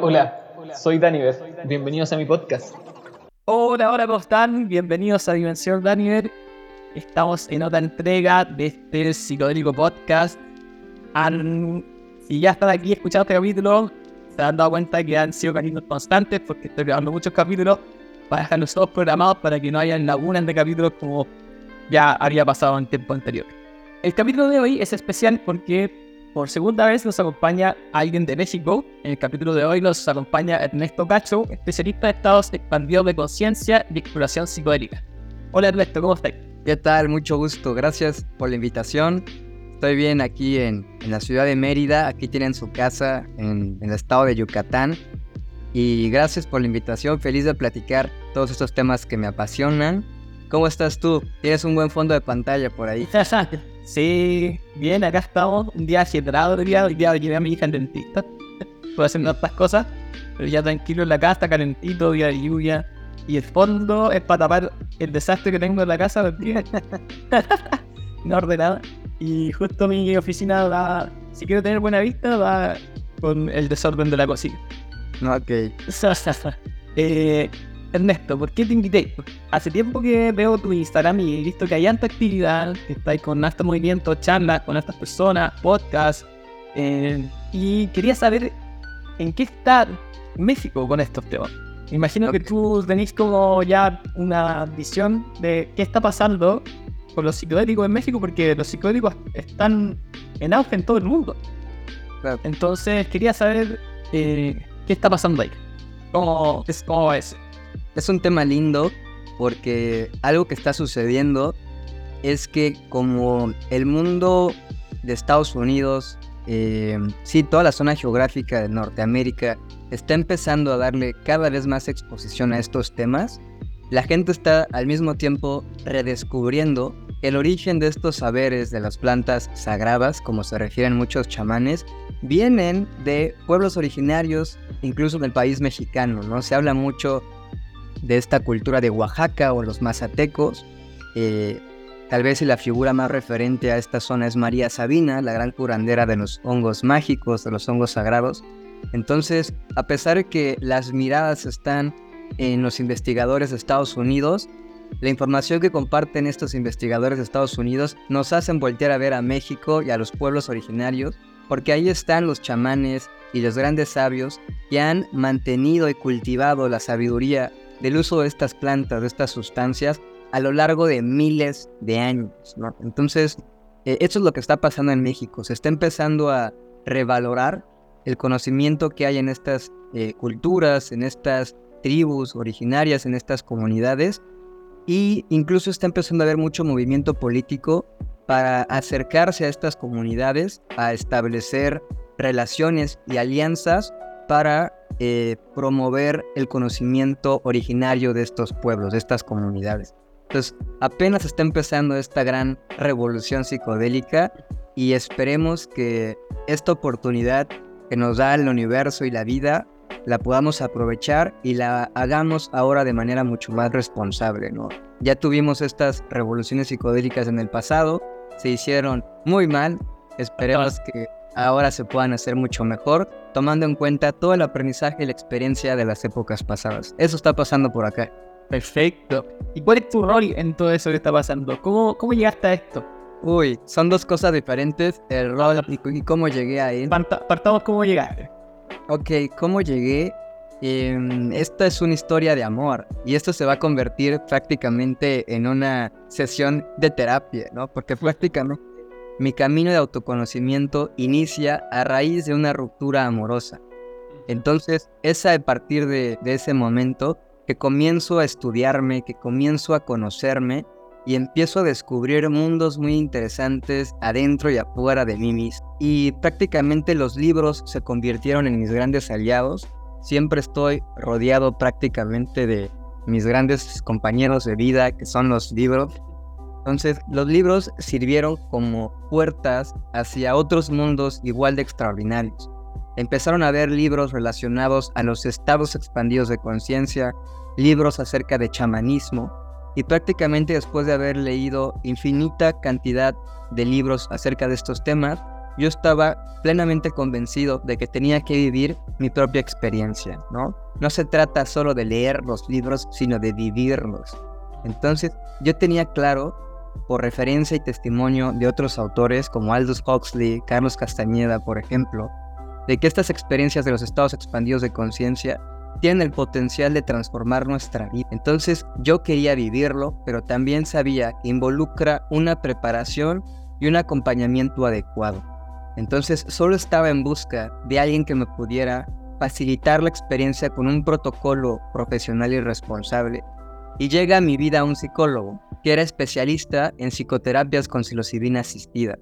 Hola, soy Daniver. Bienvenidos a mi podcast. Hola, hola, ¿cómo están? Bienvenidos a Dimensión Daniver. Estamos en otra entrega de este psicodélico podcast. Han- si ya están aquí escuchando este capítulo, se han dado cuenta que han sido capítulos constantes porque estoy grabando muchos capítulos para dejarlos todos programados para que no haya lagunas de capítulos como ya había pasado en tiempo anterior. El capítulo de hoy es especial porque por segunda vez nos acompaña alguien de México. En el capítulo de hoy nos acompaña Ernesto Cacho, especialista de estados expandidos de conciencia y exploración psicodélica. Hola Ernesto, ¿cómo estás? ¿Qué tal? Mucho gusto. Gracias por la invitación. Estoy bien aquí en, en la ciudad de Mérida. Aquí tienen su casa en, en el estado de Yucatán. Y gracias por la invitación. Feliz de platicar todos estos temas que me apasionan. ¿Cómo estás tú? Tienes un buen fondo de pantalla por ahí. Sí, bien, acá estamos. Un día agietado, hoy día, hoy día llevé a mi hija al dentista. Estoy haciendo otras cosas, pero ya tranquilo en la casa, calentito, día de lluvia. Y el fondo es para tapar el desastre que tengo en la casa porque no ordenada. Y justo mi oficina va, si quiero tener buena vista, va con el desorden de la cocina. Ok. eh, Ernesto, ¿por qué te invité? Hace tiempo que veo tu Instagram y he visto que hay tanta actividad, que estáis con harto movimiento, charlas con estas personas, podcasts. eh, y quería saber en qué está México con estos temas. Imagino que tú tenés como ya una visión de qué está pasando con los psicodélicos en México, porque los psicodélicos están en auge en todo el mundo. Entonces quería saber eh, qué está pasando ahí. ¿Cómo, es, cómo eso? Es un tema lindo porque algo que está sucediendo es que como el mundo de Estados Unidos, eh, sí, toda la zona geográfica de Norteamérica está empezando a darle cada vez más exposición a estos temas, la gente está al mismo tiempo redescubriendo el origen de estos saberes de las plantas sagradas, como se refieren muchos chamanes, vienen de pueblos originarios, incluso del país mexicano, ¿no? Se habla mucho de esta cultura de Oaxaca o los mazatecos. eh, tal vez la figura más referente a esta zona es María Sabina, la gran curandera de los hongos mágicos, de los hongos sagrados. Entonces, a pesar de que las miradas están en los investigadores de Estados Unidos, la información que comparten estos investigadores de Estados Unidos nos hacen voltear a ver a México y a los pueblos originarios, porque ahí están los chamanes y los grandes sabios que han mantenido y cultivado la sabiduría del uso de estas plantas, de estas sustancias, a lo largo de miles de años. Entonces, eh, eso es lo que está pasando en México. Se está empezando a revalorar el conocimiento que hay en estas eh, culturas, en estas tribus originarias, en estas comunidades, y incluso está empezando a haber mucho movimiento político para acercarse a estas comunidades, a establecer relaciones y alianzas para eh, promover el conocimiento originario de estos pueblos, de estas comunidades. Entonces, apenas está empezando esta gran revolución psicodélica y esperemos que esta oportunidad que nos da el universo y la vida la podamos aprovechar y la hagamos ahora de manera mucho más responsable, ¿no? Ya tuvimos estas revoluciones psicodélicas en el pasado, se hicieron muy mal, esperemos que ahora se puedan hacer mucho mejor, tomando en cuenta todo el aprendizaje y la experiencia de las épocas pasadas. Eso está pasando por acá. Perfecto. ¿Y cuál es tu rol en todo eso que está pasando? ¿Cómo, cómo llegaste a esto? Uy, son dos cosas diferentes, el rol y, y cómo llegué ahí. Parta- partamos cómo llegaste. Ok, ¿cómo llegué? Em, esta es una historia de amor y esto se va a convertir prácticamente en una sesión de terapia, ¿no? Porque prácticamente mi camino de autoconocimiento inicia a raíz de una ruptura amorosa. Entonces es a partir de, de ese momento que comienzo a estudiarme, que comienzo a conocerme y empiezo a descubrir mundos muy interesantes adentro y afuera de mí mismo. Y prácticamente los libros se convirtieron en mis grandes aliados. Siempre estoy rodeado prácticamente de mis grandes compañeros de vida, que son los libros. Entonces, los libros sirvieron como puertas hacia otros mundos igual de extraordinarios. Empezaron a haber libros relacionados a los estados expandidos de conciencia, libros acerca de chamanismo, y prácticamente después de haber leído infinita cantidad de libros acerca de estos temas, yo estaba plenamente convencido de que tenía que vivir mi propia experiencia, ¿no? No se trata solo de leer los libros, sino de vivirlos. Entonces, yo tenía claro, por referencia y testimonio de otros autores como Aldous Huxley, Carlos Castañeda, por ejemplo, de que estas experiencias de los estados expandidos de conciencia tienen el potencial de transformar nuestra vida. Entonces yo quería vivirlo, pero también sabía que involucra una preparación y un acompañamiento adecuado. Entonces solo estaba en busca de alguien que me pudiera facilitar la experiencia con un protocolo profesional y responsable. Y llega a mi vida un psicólogo que era especialista en psicoterapias con psilocibina asistida.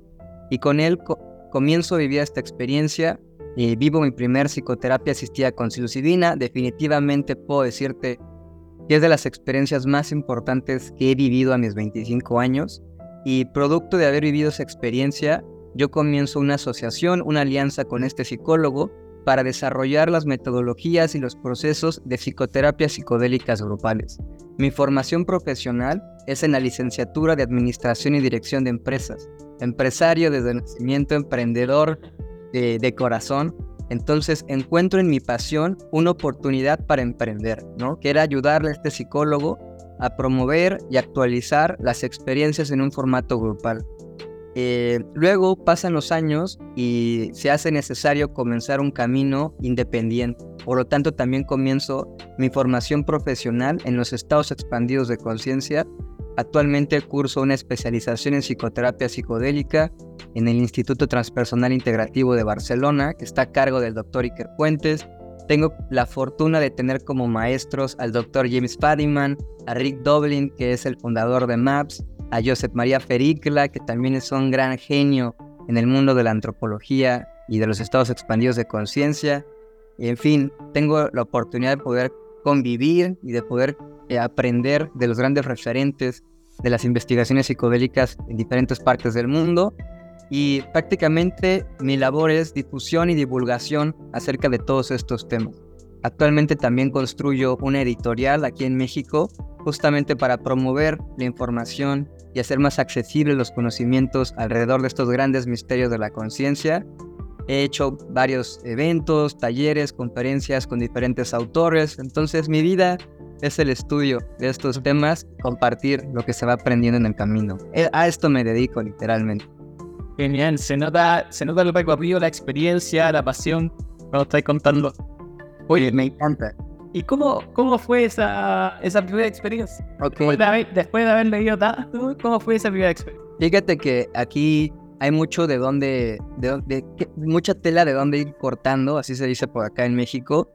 Y con él comienzo a vivir esta experiencia y vivo mi primer psicoterapia asistida con psilocibina. Definitivamente puedo decirte que es de las experiencias más importantes que he vivido a mis 25 años. Y producto de haber vivido esa experiencia, yo comienzo una asociación, una alianza con este psicólogo para desarrollar las metodologías y los procesos de psicoterapias psicodélicas grupales. Mi formación profesional es en la licenciatura de Administración y Dirección de Empresas, empresario desde nacimiento, emprendedor de, corazón. Entonces encuentro en mi pasión una oportunidad para emprender, ¿no? Que era ayudarle a este psicólogo a promover y actualizar las experiencias en un formato grupal. Eh, luego pasan los años y se hace necesario comenzar un camino independiente. Por lo tanto, también comienzo mi formación profesional en los estados expandidos de conciencia. Actualmente curso una especialización en psicoterapia psicodélica en el Instituto Transpersonal Integrativo de Barcelona, que está a cargo del doctor Iker Puentes. Tengo la fortuna de tener como maestros al doctor James Fadiman, a Rick Doblin, que es el fundador de MAPS, a Josep María Fericla, que también es un gran genio en el mundo de la antropología y de los estados expandidos de conciencia. En fin, tengo la oportunidad de poder convivir y de poder eh, aprender de los grandes referentes de las investigaciones psicodélicas en diferentes partes del mundo. Y prácticamente mi labor es difusión y divulgación acerca de todos estos temas. Actualmente también construyo una editorial aquí en México justamente para promover la información y hacer más accesibles los conocimientos alrededor de estos grandes misterios de la conciencia. He hecho varios eventos, talleres, conferencias con diferentes autores, entonces mi vida es el estudio de estos temas, compartir lo que se va aprendiendo en el camino. Eh, a esto me dedico literalmente. Genial, se nota, se nota el recorrido, la experiencia, la pasión cuando estáis contando. Oye, me encanta. ¿Y cómo, cómo fue esa, esa primera experiencia? Okay. Después, de haber, leído tanto, ¿cómo fue esa primera experiencia? Fíjate que aquí hay mucho de dónde, de, de, mucha tela de dónde ir cortando, así se dice por acá en México,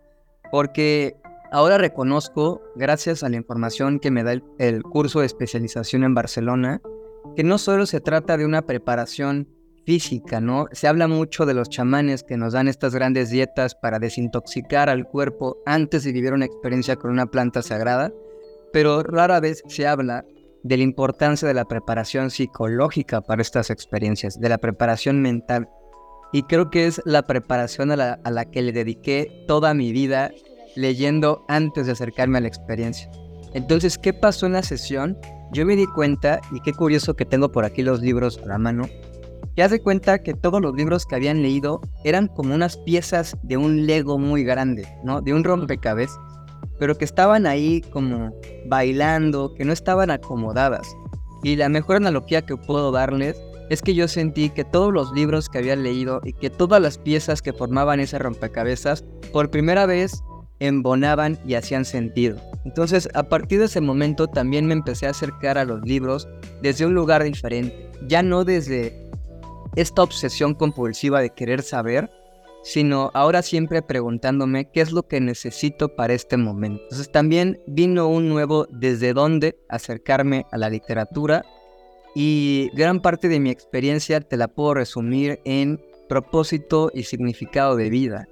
porque ahora reconozco, gracias a la información que me da el, el curso de especialización en Barcelona, que no solo se trata de una preparación física, ¿no? Se habla mucho de los chamanes que nos dan estas grandes dietas para desintoxicar al cuerpo antes de vivir una experiencia con una planta sagrada, pero rara vez se habla de la importancia de la preparación psicológica para estas experiencias, de la preparación mental. Y creo que es la preparación a la, que le dediqué toda mi vida leyendo antes de acercarme a la experiencia. Entonces, ¿qué pasó en la sesión? Yo me di cuenta, y qué curioso que tengo por aquí los libros a la mano, y haz de cuenta que todos los libros que habían leído eran como unas piezas de un Lego muy grande, ¿no? De un rompecabezas, pero que estaban ahí como bailando, que no estaban acomodadas. Y la mejor analogía que puedo darles es que yo sentí que todos los libros que había leído y que todas las piezas que formaban ese rompecabezas, por primera vez embonaban y hacían sentido. Entonces, a partir de ese momento también me empecé a acercar a los libros desde un lugar diferente, ya no desde esta obsesión compulsiva de querer saber, sino ahora siempre preguntándome qué es lo que necesito para este momento. Entonces también vino un nuevo desde dónde acercarme a la literatura y gran parte de mi experiencia te la puedo resumir en propósito y significado de vida.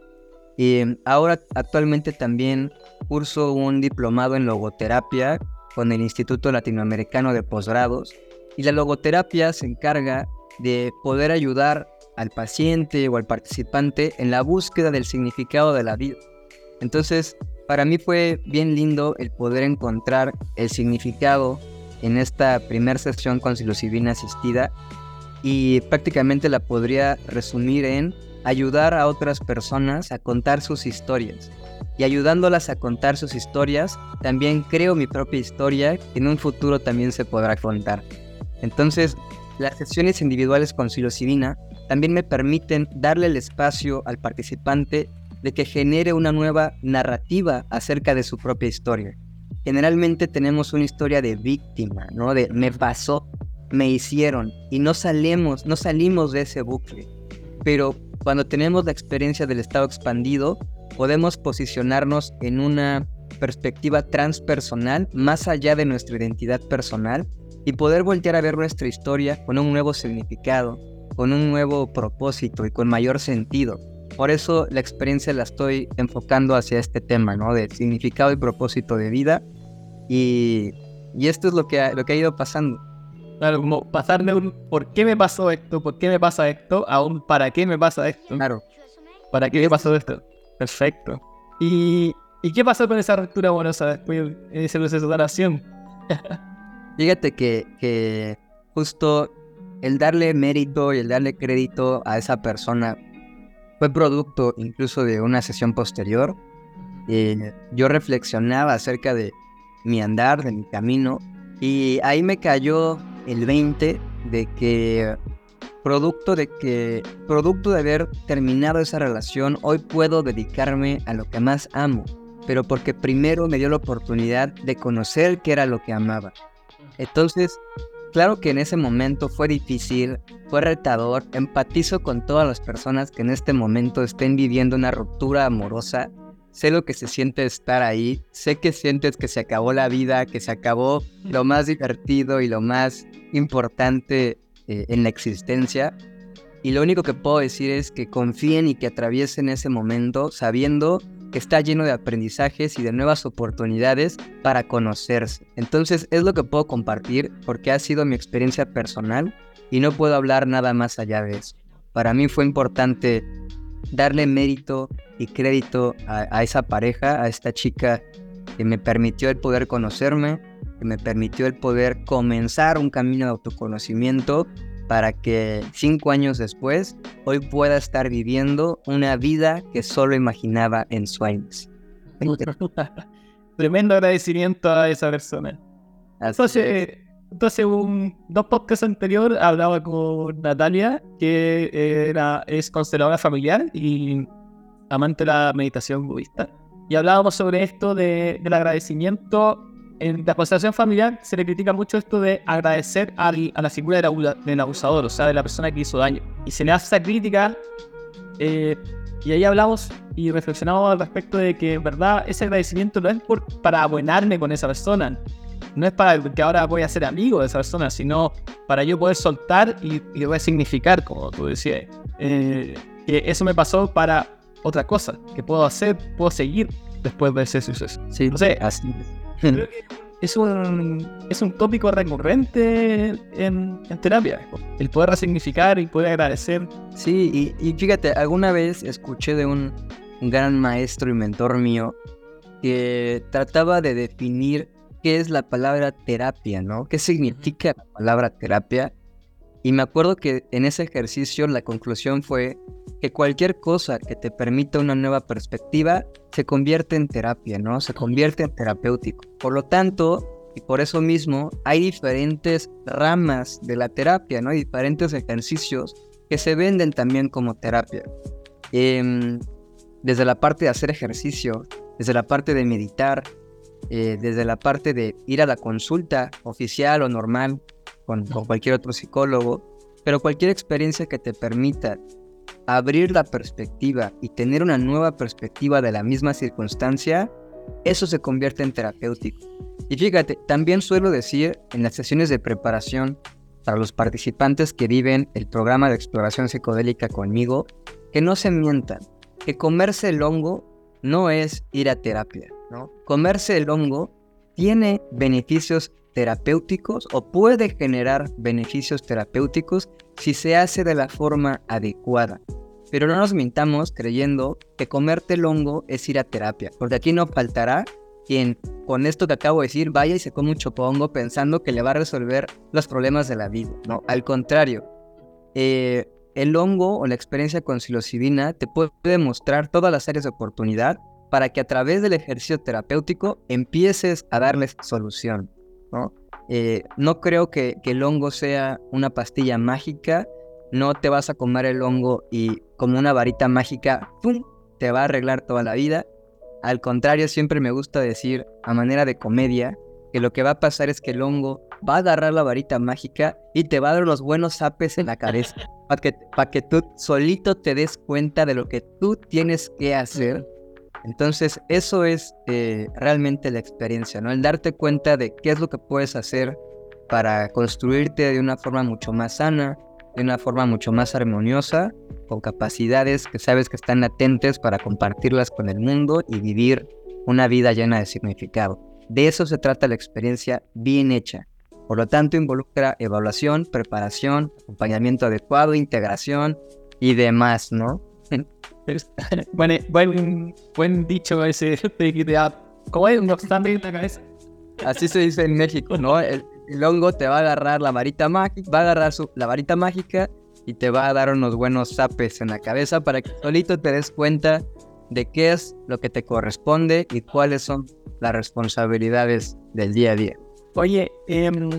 Y ahora actualmente también curso un diplomado en logoterapia con el Instituto Latinoamericano de Posgrados y la logoterapia se encarga de poder ayudar al paciente o al participante en la búsqueda del significado de la vida. Entonces, para mí fue bien lindo el poder encontrar el significado en esta primera sesión con psilocibina asistida y prácticamente la podría resumir en ayudar a otras personas a contar sus historias. Y ayudándolas a contar sus historias, también creo mi propia historia que en un futuro también se podrá contar. Entonces, las sesiones individuales con psilocibina también me permiten darle el espacio al participante de que genere una nueva narrativa acerca de su propia historia. Generalmente tenemos una historia de víctima, ¿no? De me pasó, me hicieron y no salimos, no salimos de ese bucle. Pero cuando tenemos la experiencia del estado expandido, podemos posicionarnos en una perspectiva transpersonal más allá de nuestra identidad personal y poder voltear a ver nuestra historia con un nuevo significado, con un nuevo propósito y con mayor sentido. Por eso la experiencia la estoy enfocando hacia este tema, ¿no? De significado y propósito de vida. Y, y esto es lo que, ha, lo que ha ido pasando. Claro, como pasar de un ¿por qué me pasó esto? ¿Por qué me pasa esto? a un ¿para qué me pasa esto? Claro. ¿Para qué me pasó esto? Perfecto. ¿Y, ¿y qué pasó con esa ruptura amorosa después de ese proceso de sanación? Fíjate que, que justo el darle mérito y el darle crédito a esa persona fue producto incluso de una sesión posterior. Eh, yo reflexionaba acerca de mi andar, de mi camino, y ahí me cayó el 20 de que producto de que producto de haber terminado esa relación, hoy puedo dedicarme a lo que más amo, pero porque primero me dio la oportunidad de conocer qué era lo que amaba. Entonces, claro que en ese momento fue difícil, fue retador, empatizo con todas las personas que en este momento estén viviendo una ruptura amorosa. Sé lo que se siente estar ahí, sé que sientes que se acabó la vida, que se acabó lo más divertido y lo más importante eh, en la existencia. Y lo único que puedo decir es que confíen y que atraviesen ese momento sabiendo que está lleno de aprendizajes y de nuevas oportunidades para conocerse. Entonces es lo que puedo compartir porque ha sido mi experiencia personal y no puedo hablar nada más allá de eso. Para mí fue importante darle mérito y crédito a, esa pareja, a esta chica que me permitió el poder conocerme, que me permitió el poder comenzar un camino de autoconocimiento para que cinco años después hoy pueda estar viviendo una vida que solo imaginaba en sueños. Tremendo agradecimiento a esa persona. Entonces, entonces un, dos podcasts anteriores hablaba con Natalia, que era, es consteladora familiar y amante de la meditación budista. Y hablábamos sobre esto de, del agradecimiento en la constelación familiar se le critica mucho esto de agradecer a la figura del, abusador, o sea, de la persona que hizo daño. Y se le hace esa crítica, eh, y ahí hablamos y reflexionamos al respecto de que, en verdad, ese agradecimiento no es por, para abonarme con esa persona, no es para que ahora voy a ser amigo de esa persona, sino para yo poder soltar y, resignificar, como tú decías. Eh, que eso me pasó para otra cosa, que puedo hacer, puedo seguir después de ese suceso. Sí, no sé, así Creo que es un, es un tópico recurrente en, en, terapia, el poder resignificar y poder agradecer. Sí, y, y fíjate, alguna vez escuché de un, un gran maestro y mentor mío que trataba de definir qué es la palabra terapia, ¿no? ¿Qué significa la palabra terapia? Y me acuerdo que en ese ejercicio la conclusión fue que cualquier cosa que te permita una nueva perspectiva se convierte en terapia, ¿no? Se convierte en terapéutico. Por lo tanto, y por eso mismo, hay diferentes ramas de la terapia, ¿no? Hay diferentes ejercicios que se venden también como terapia. Eh, desde la parte de hacer ejercicio, desde la parte de meditar, eh, desde la parte de ir a la consulta oficial o normal con, con cualquier otro psicólogo, pero cualquier experiencia que te permita abrir la perspectiva y tener una nueva perspectiva de la misma circunstancia, eso se convierte en terapéutico. Y fíjate, también suelo decir en las sesiones de preparación para los participantes que viven el programa de exploración psicodélica conmigo, que no se mientan, que comerse el hongo no es ir a terapia, ¿no? Comerse el hongo tiene beneficios terapéuticos o puede generar beneficios terapéuticos si se hace de la forma adecuada. Pero no nos mintamos creyendo que comerte el hongo es ir a terapia, porque aquí no faltará quien con esto que acabo de decir vaya y se come un chopongo pensando que le va a resolver los problemas de la vida. No, al contrario. Eh, el hongo o la experiencia con psilocibina te puede mostrar todas las áreas de oportunidad para que a través del ejercicio terapéutico empieces a darles solución. ¿No? Eh, no creo que, el hongo sea una pastilla mágica, no te vas a comer el hongo y como una varita mágica, ¡pum!, te va a arreglar toda la vida. Al contrario, siempre me gusta decir, a manera de comedia, que lo que va a pasar es que el hongo va a agarrar la varita mágica y te va a dar unos buenos zapes en la cabeza para que, que tú solito te des cuenta de lo que tú tienes que hacer. Entonces, eso es eh, realmente la experiencia, ¿no? El darte cuenta de qué es lo que puedes hacer para construirte de una forma mucho más sana, de una forma mucho más armoniosa, con capacidades que sabes que están latentes para compartirlas con el mundo y vivir una vida llena de significado. De eso se trata la experiencia bien hecha. Por lo tanto, involucra evaluación, preparación, acompañamiento adecuado, integración y demás, ¿no? bueno, buen, buen dicho ese ¿Cómo es un obstante en la cabeza? Así se dice en México, ¿no? El, hongo te va a agarrar la varita mágica, va a agarrar la varita mágica y te va a dar unos buenos zapes en la cabeza para que solito te des cuenta de qué es lo que te corresponde y cuáles son las responsabilidades del día a día. Oye, em,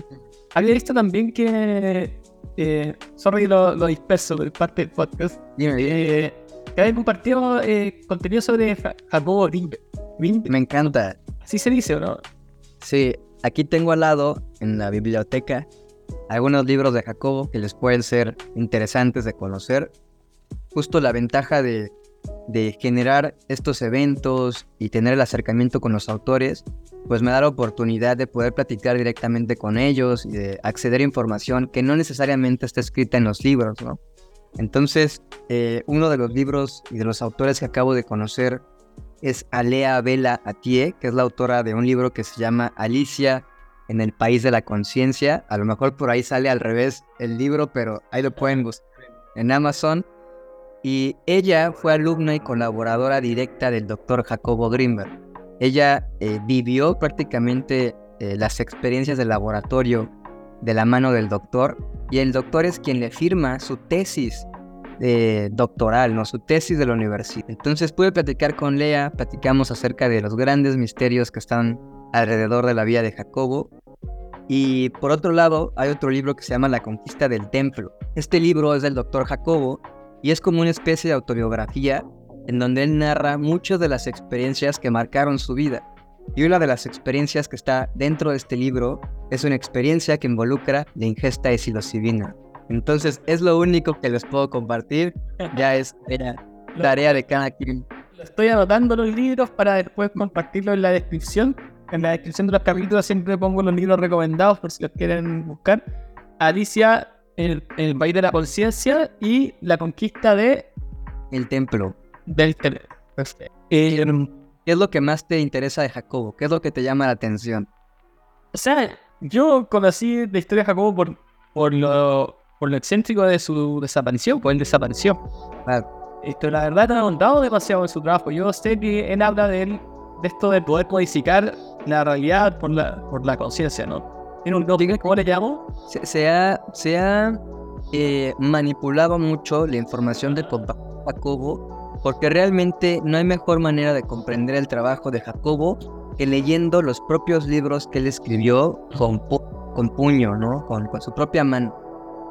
había visto también que, eh, sorry lo, lo disperso de parte del podcast, eh, que había compartido eh, contenido sobre Jacobo Greenberg. Me encanta. Así se dice, ¿o no? Sí, aquí tengo al lado, en la biblioteca, algunos libros de Jacobo que les pueden ser interesantes de conocer. Justo la ventaja de de generar estos eventos y tener el acercamiento con los autores, pues me da la oportunidad de poder platicar directamente con ellos y de acceder a información que no necesariamente está escrita en los libros, ¿no? Entonces, eh, uno de los libros y de los autores que acabo de conocer es Alea Vela Atie, que es la autora de un libro que se llama Alicia en el País de la Conciencia. A lo mejor por ahí sale al revés el libro, pero ahí lo pueden buscar en Amazon y ella fue alumna y colaboradora directa del doctor Jacobo Grimberg. Ella eh, vivió prácticamente eh, las experiencias del laboratorio de la mano del doctor y el doctor es quien le firma su tesis eh, doctoral, ¿no? su tesis de la universidad. Entonces pude platicar con Lea, platicamos acerca de los grandes misterios que están alrededor de la vida de Jacobo. Y por otro lado, hay otro libro que se llama La conquista del templo. Este libro es del doctor Jacobo y es como una especie de autobiografía en donde él narra muchas de las experiencias que marcaron su vida. Y una de las experiencias que está dentro de este libro es una experiencia que involucra la ingesta de psilocibina. Entonces es lo único que les puedo compartir, ya es tarea de cada quien. Estoy anotando los libros para después compartirlo en la descripción. En la descripción de los capítulos siempre pongo los libros recomendados por si los quieren buscar. Alicia el, el país de la conciencia y la conquista de el templo del eh, ¿Qué es lo que más te interesa de Jacobo? ¿Qué es lo que te llama la atención? O sea, yo conocí la historia de Jacobo por, por, lo, por lo excéntrico de su desaparición, pues él desapareció. Esto, la verdad, ha contado demasiado en su trabajo. Yo sé que él habla de, él, de esto de poder modificar la realidad por la, por la conciencia, ¿no? ¿Tiene un nombre? ¿Cómo le llamo? Se, ha, se ha eh, manipulado mucho la información de Jacobo porque realmente no hay mejor manera de comprender el trabajo de Jacobo que leyendo los propios libros que él escribió con, con puño, ¿no? Con, con, su propia mano.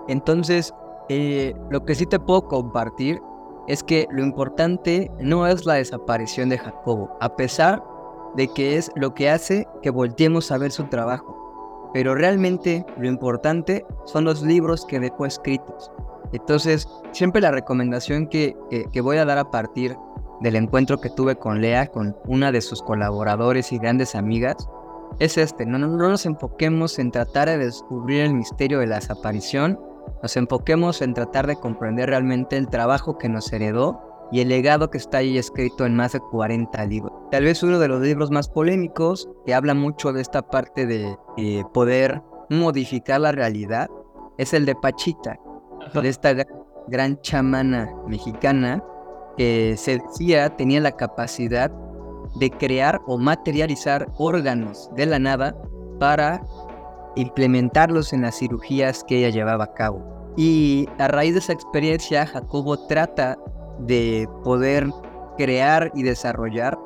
Entonces, eh, lo que sí te puedo compartir es que lo importante no es la desaparición de Jacobo, a pesar de que es lo que hace que volteemos a ver su trabajo pero realmente lo importante son los libros que dejó escritos. Entonces, siempre la recomendación que, que, voy a dar a partir del encuentro que tuve con Lea, con una de sus colaboradores y grandes amigas, es este, no, no, nos enfoquemos en tratar de descubrir el misterio de la desaparición, nos enfoquemos en tratar de comprender realmente el trabajo que nos heredó y el legado que está ahí escrito en más de 40 libros. Tal vez uno de los libros más polémicos que habla mucho de esta parte de poder modificar la realidad es el de Pachita, de esta gran chamana mexicana que se decía tenía la capacidad de crear o materializar órganos de la nada para implementarlos en las cirugías que ella llevaba a cabo. Y a raíz de esa experiencia, Jacobo trata de poder crear y desarrollar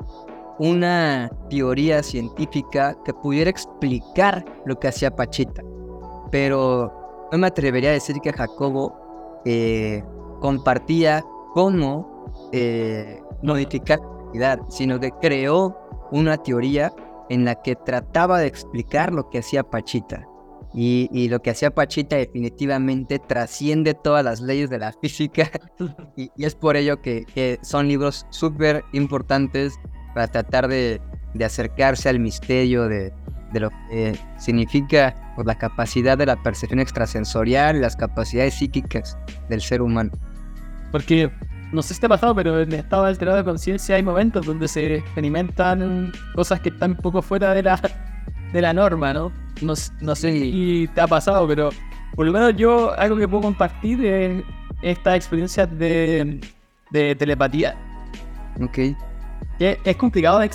una teoría científica que pudiera explicar lo que hacía Pachita. Pero no me atrevería a decir que Jacobo eh, compartía cómo eh, modificar la realidad, sino que creó una teoría en la que trataba de explicar lo que hacía Pachita. Y, lo que hacía Pachita definitivamente trasciende todas las leyes de la física y, es por ello que, son libros súper importantes para tratar de, acercarse al misterio de, lo que significa por la capacidad de la percepción extrasensorial y las capacidades psíquicas del ser humano. Porque no sé si te ha pasado, pero en estado alterado de conciencia hay momentos donde se experimentan cosas que están un poco fuera de la, de la norma, ¿no? No, no sé si te ha pasado, pero por lo menos yo algo que puedo compartir es esta experiencia de, de telepatía. Ok. Que es complicado de,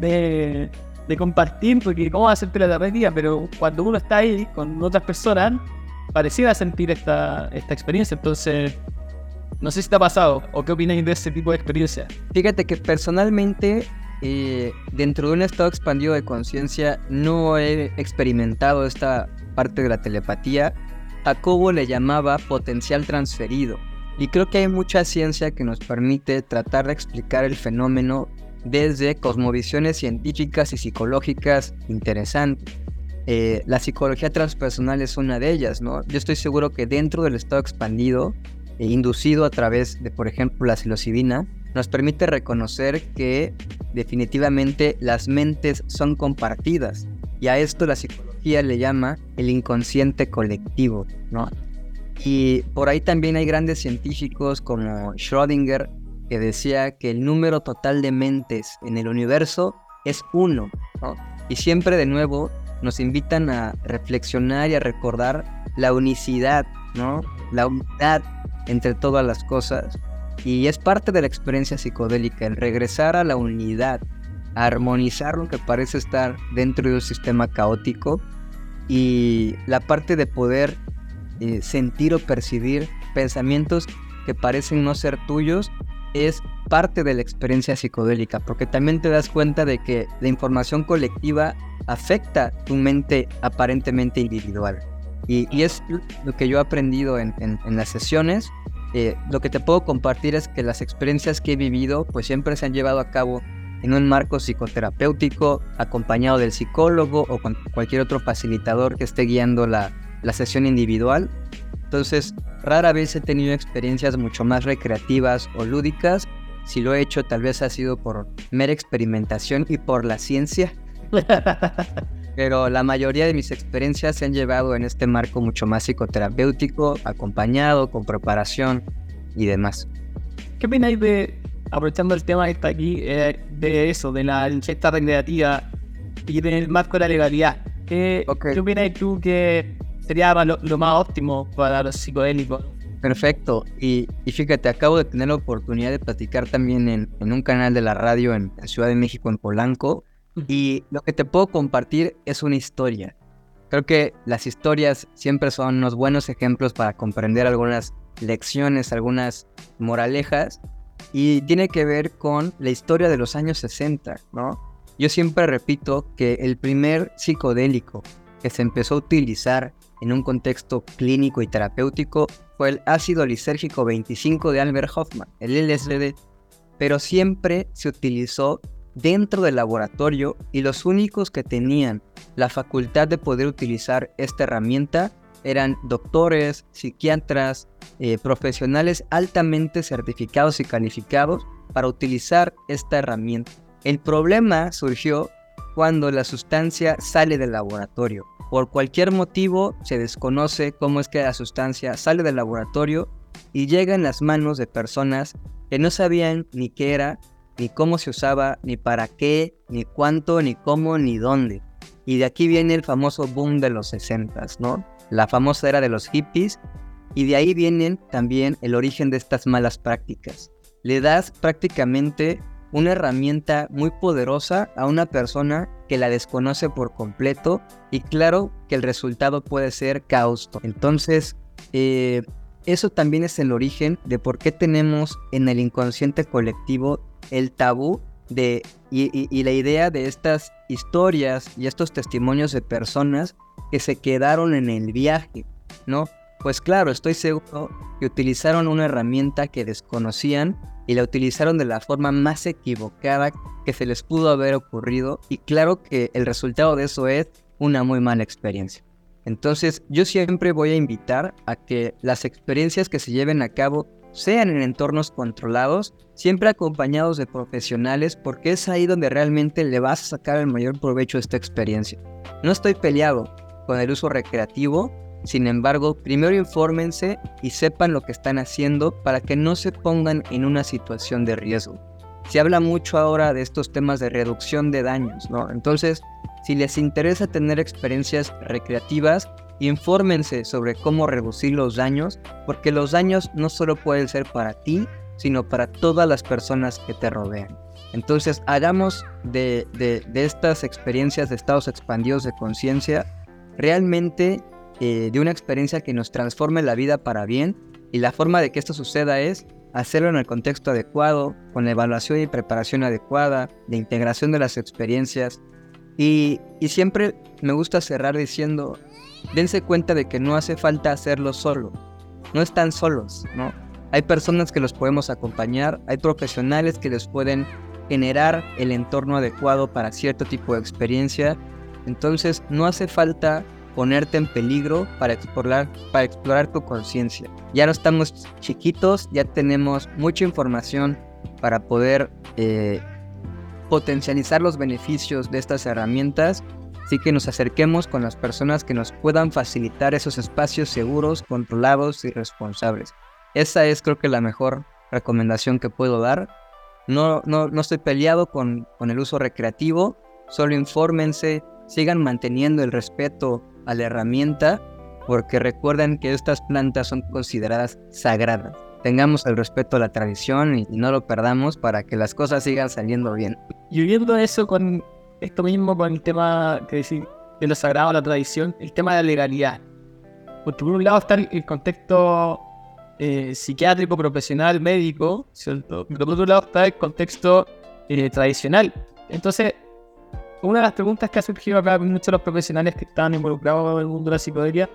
de, de, compartir porque cómo hacer telepatía, pero cuando uno está ahí con otras personas, pareciera sentir esta, esta experiencia. Entonces, no sé si te ha pasado o qué opinas de ese tipo de experiencia. Fíjate que personalmente, eh, dentro de un estado expandido de conciencia, no he experimentado esta parte de la telepatía. Jacobo le llamaba potencial transferido. Y creo que hay mucha ciencia que nos permite tratar de explicar el fenómeno desde cosmovisiones científicas y psicológicas interesantes. Eh, la psicología transpersonal es una de ellas, ¿no? Yo estoy seguro que dentro del estado expandido e inducido a través de, por ejemplo, la psilocibina, nos permite reconocer que definitivamente las mentes son compartidas. Y a esto la psicología le llama el inconsciente colectivo, ¿no? Y por ahí también hay grandes científicos como Schrödinger que decía que el número total de mentes en el universo es uno, ¿no? Y siempre de nuevo nos invitan a reflexionar y a recordar la unicidad. La unidad entre todas las cosas. Y es parte de la experiencia psicodélica, el regresar a la unidad, a armonizar lo que parece estar dentro de un sistema caótico y la parte de poder eh, sentir o percibir pensamientos que parecen no ser tuyos es parte de la experiencia psicodélica, porque también te das cuenta de que la información colectiva afecta tu mente aparentemente individual. Y, es lo que yo he aprendido en, las sesiones. Eh, lo que te puedo compartir es que las experiencias que he vivido pues siempre se han llevado a cabo en un marco psicoterapéutico, acompañado del psicólogo o con cualquier otro facilitador que esté guiando la, la sesión individual. Entonces, rara vez he tenido experiencias mucho más recreativas o lúdicas. Si lo he hecho, tal vez ha sido por mera experimentación y por la ciencia. pero la mayoría de mis experiencias se han llevado en este marco mucho más psicoterapéutico, acompañado, con preparación y demás. ¿Qué opináis de, aprovechando el tema que está aquí, eh, de eso, de la ingesta recreativa y del marco de la legalidad? ¿Qué, ¿qué opináis tú que sería lo, más óptimo para los psicodélicos? Perfecto. Y, fíjate, acabo de tener la oportunidad de platicar también en, un canal de la radio en Ciudad de México, en Polanco, y lo que te puedo compartir es una historia. Creo que las historias siempre son unos buenos ejemplos para comprender algunas lecciones, algunas moralejas. Y tiene que ver con la historia de los años 60, ¿no? Yo siempre repito que el primer psicodélico que se empezó a utilizar en un contexto clínico y terapéutico fue el ácido lisérgico 25 de Albert Hoffman, el LSD, pero siempre se utilizó dentro del laboratorio y los únicos que tenían la facultad de poder utilizar esta herramienta eran doctores, psiquiatras, eh, profesionales altamente certificados y calificados para utilizar esta herramienta. El problema surgió cuando la sustancia sale del laboratorio. Por cualquier motivo se desconoce cómo es que la sustancia sale del laboratorio y llega en las manos de personas que no sabían ni qué era ni cómo se usaba, ni para qué, ni cuánto, ni cómo, ni dónde. Y de aquí viene el famoso boom de los 60, ¿no? La famosa era de los hippies. Y de ahí viene también el origen de estas malas prácticas. Le das prácticamente una herramienta muy poderosa a una persona que la desconoce por completo y claro que el resultado puede ser caos. Entonces, eh, eso también es el origen de por qué tenemos en el inconsciente colectivo el tabú de, y, la idea de estas historias y estos testimonios de personas que se quedaron en el viaje, ¿no? Pues claro, estoy seguro que utilizaron una herramienta que desconocían y la utilizaron de la forma más equivocada que se les pudo haber ocurrido y claro que el resultado de eso es una muy mala experiencia. Entonces yo siempre voy a invitar a que las experiencias que se lleven a cabo sean en entornos controlados, siempre acompañados de profesionales, porque es ahí donde realmente le vas a sacar el mayor provecho a esta experiencia. No estoy peleado con el uso recreativo, sin embargo, primero infórmense y sepan lo que están haciendo para que no se pongan en una situación de riesgo. Se habla mucho ahora de estos temas de reducción de daños, ¿no? Entonces, si les interesa tener experiencias recreativas, infórmense sobre cómo reducir los daños, porque los daños no solo pueden ser para ti, sino para todas las personas que te rodean. Entonces, hagamos de, estas experiencias de estados expandidos de conciencia realmente eh, de una experiencia que nos transforme la vida para bien y la forma de que esto suceda es hacerlo en el contexto adecuado, con la evaluación y preparación adecuada, de integración de las experiencias. Y, y siempre me gusta cerrar diciendo, dense cuenta de que no hace falta hacerlo solo. No están solos, ¿no? Hay personas que los podemos acompañar, hay profesionales que les pueden generar el entorno adecuado para cierto tipo de experiencia. Entonces no hace falta ponerte en peligro para explorar, para explorar tu conciencia. Ya no estamos chiquitos, ya tenemos mucha información para poder eh, potencializar los beneficios de estas herramientas Así que nos acerquemos con las personas que nos puedan facilitar esos espacios seguros, controlados y responsables. Esa es creo que la mejor recomendación que puedo dar. No, no, no estoy peleado con, con el uso recreativo, solo infórmense, sigan manteniendo el respeto a la herramienta, porque recuerden que estas plantas son consideradas sagradas. Tengamos el respeto a la tradición y, no lo perdamos para que las cosas sigan saliendo bien. Y viendo eso con esto mismo con el tema que decir, de lo sagrado, la tradición, el tema de la legalidad. Porque por un lado está el contexto eh, psiquiátrico, profesional, médico, ¿cierto? Pero por otro lado está el contexto eh, tradicional. Entonces, una de las preguntas que ha surgido acá con muchos de los profesionales que están involucrados en el mundo de la psicodelia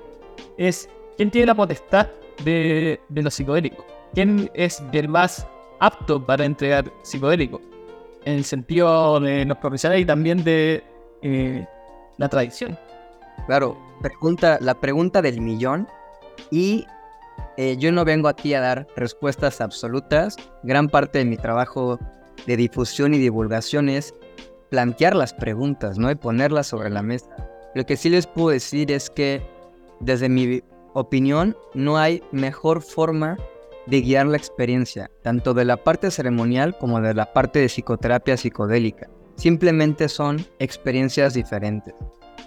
es, ¿quién tiene la potestad de, los psicodélicos? ¿Quién es el más apto para entregar psicodélicos? en el sentido de los profesionales y también de eh, la tradición. Claro, pregunta, la pregunta del millón y eh, yo no vengo aquí a dar respuestas absolutas. Gran parte de mi trabajo de difusión y divulgación es plantear las preguntas, ¿no? Y ponerlas sobre la mesa. Lo que sí les puedo decir es que, desde mi opinión, no hay mejor forma de guiar la experiencia, tanto de la parte ceremonial como de la parte de psicoterapia psicodélica. Simplemente son experiencias diferentes.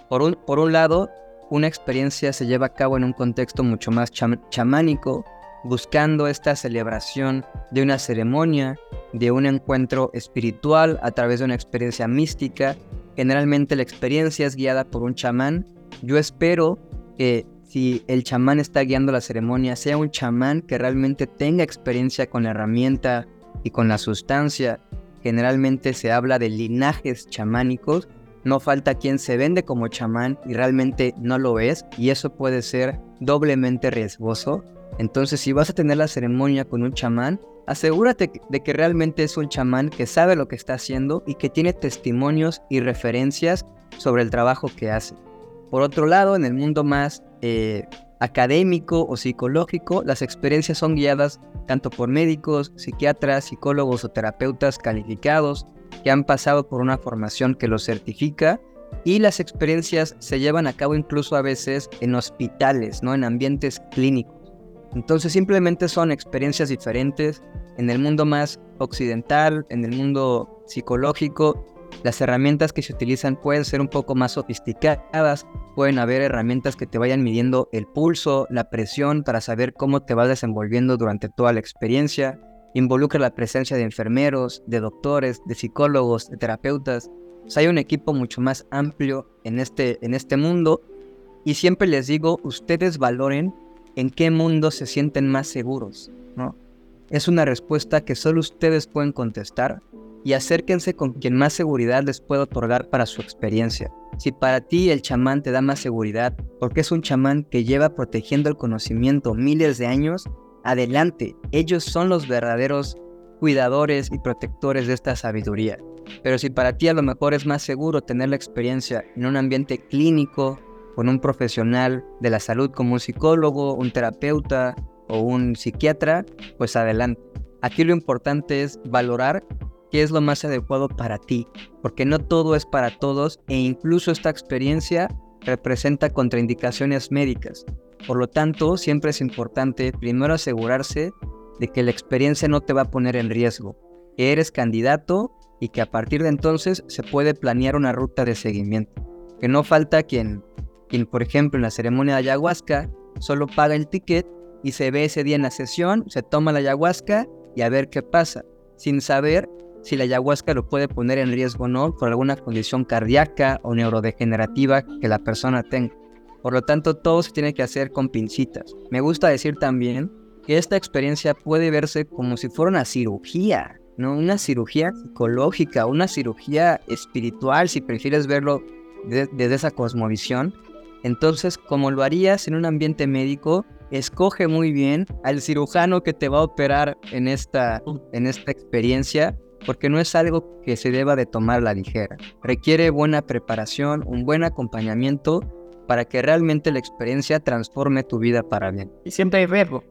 Por un, por un lado, una experiencia se lleva a cabo en un contexto mucho más chamánico, buscando esta celebración de una ceremonia, de un encuentro espiritual a través de una experiencia mística. Generalmente la experiencia es guiada por un chamán. Yo espero que si el chamán está guiando la ceremonia, sea un chamán que realmente tenga experiencia con la herramienta y con la sustancia. Generalmente se habla de linajes chamánicos. No falta quien se vende como chamán y realmente no lo es, y eso puede ser doblemente riesgoso. Entonces, si vas a tener la ceremonia con un chamán, asegúrate de que realmente es un chamán que sabe lo que está haciendo y que tiene testimonios y referencias sobre el trabajo que hace. Por otro lado, en el mundo más eh, académico o psicológico, las experiencias son guiadas tanto por médicos, psiquiatras, psicólogos o terapeutas calificados que han pasado por una formación que los certifica y las experiencias se llevan a cabo incluso a veces en hospitales, ¿no? en ambientes clínicos. Entonces simplemente son experiencias diferentes en el mundo más occidental, en el mundo psicológico las herramientas que se utilizan pueden ser un poco más sofisticadas, pueden haber herramientas que te vayan midiendo el pulso, la presión para saber cómo te vas desenvolviendo durante toda la experiencia. involucra la presencia de enfermeros, de doctores, de psicólogos, de terapeutas. O sea, hay un equipo mucho más amplio en este, en este mundo y siempre les digo, ustedes valoren en qué mundo se sienten más seguros, ¿no? Es una respuesta que solo ustedes pueden contestar y acérquense con quien más seguridad les pueda otorgar para su experiencia. Si para ti el chamán te da más seguridad, porque es un chamán que lleva protegiendo el conocimiento miles de años, adelante, ellos son los verdaderos cuidadores y protectores de esta sabiduría. Pero si para ti a lo mejor es más seguro tener la experiencia en un ambiente clínico, con un profesional de la salud como un psicólogo, un terapeuta o un psiquiatra, pues adelante. Aquí lo importante es valorar qué es lo más adecuado para ti, porque no todo es para todos e incluso esta experiencia representa contraindicaciones médicas. Por lo tanto, siempre es importante primero asegurarse de que la experiencia no te va a poner en riesgo, que eres candidato y que a partir de entonces se puede planear una ruta de seguimiento. Que no falta quien, quien por ejemplo, en la ceremonia de ayahuasca solo paga el ticket y se ve ese día en la sesión, se toma la ayahuasca y a ver qué pasa, sin saber si la ayahuasca lo puede poner en riesgo o no por alguna condición cardíaca o neurodegenerativa que la persona tenga. Por lo tanto, todo se tiene que hacer con pincitas. Me gusta decir también que esta experiencia puede verse como si fuera una cirugía, ¿no? Una cirugía psicológica, una cirugía espiritual, si prefieres verlo desde esa cosmovisión. Entonces, como lo harías en un ambiente médico, escoge muy bien al cirujano que te va a operar en esta, en esta experiencia, porque no es algo que se deba de tomar a la ligera. Requiere buena preparación, un buen acompañamiento para que realmente la experiencia transforme tu vida para bien. Y siempre hay riesgo.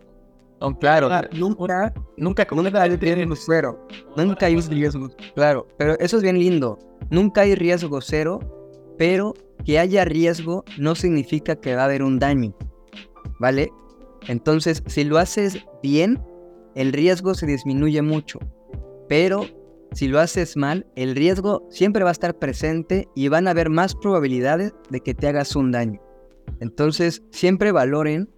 Oh, claro, nunca, nunca, nunca hay riesgo cero. Nunca hay riesgo. Claro, pero eso es bien lindo. Nunca hay riesgo cero, pero que haya riesgo no significa que va a haber un daño. ¿Vale? Entonces, si lo haces bien, el riesgo se disminuye mucho. Pero si lo haces mal, el riesgo siempre va a estar presente y van a haber más probabilidades de que te hagas un daño. Entonces, siempre valoren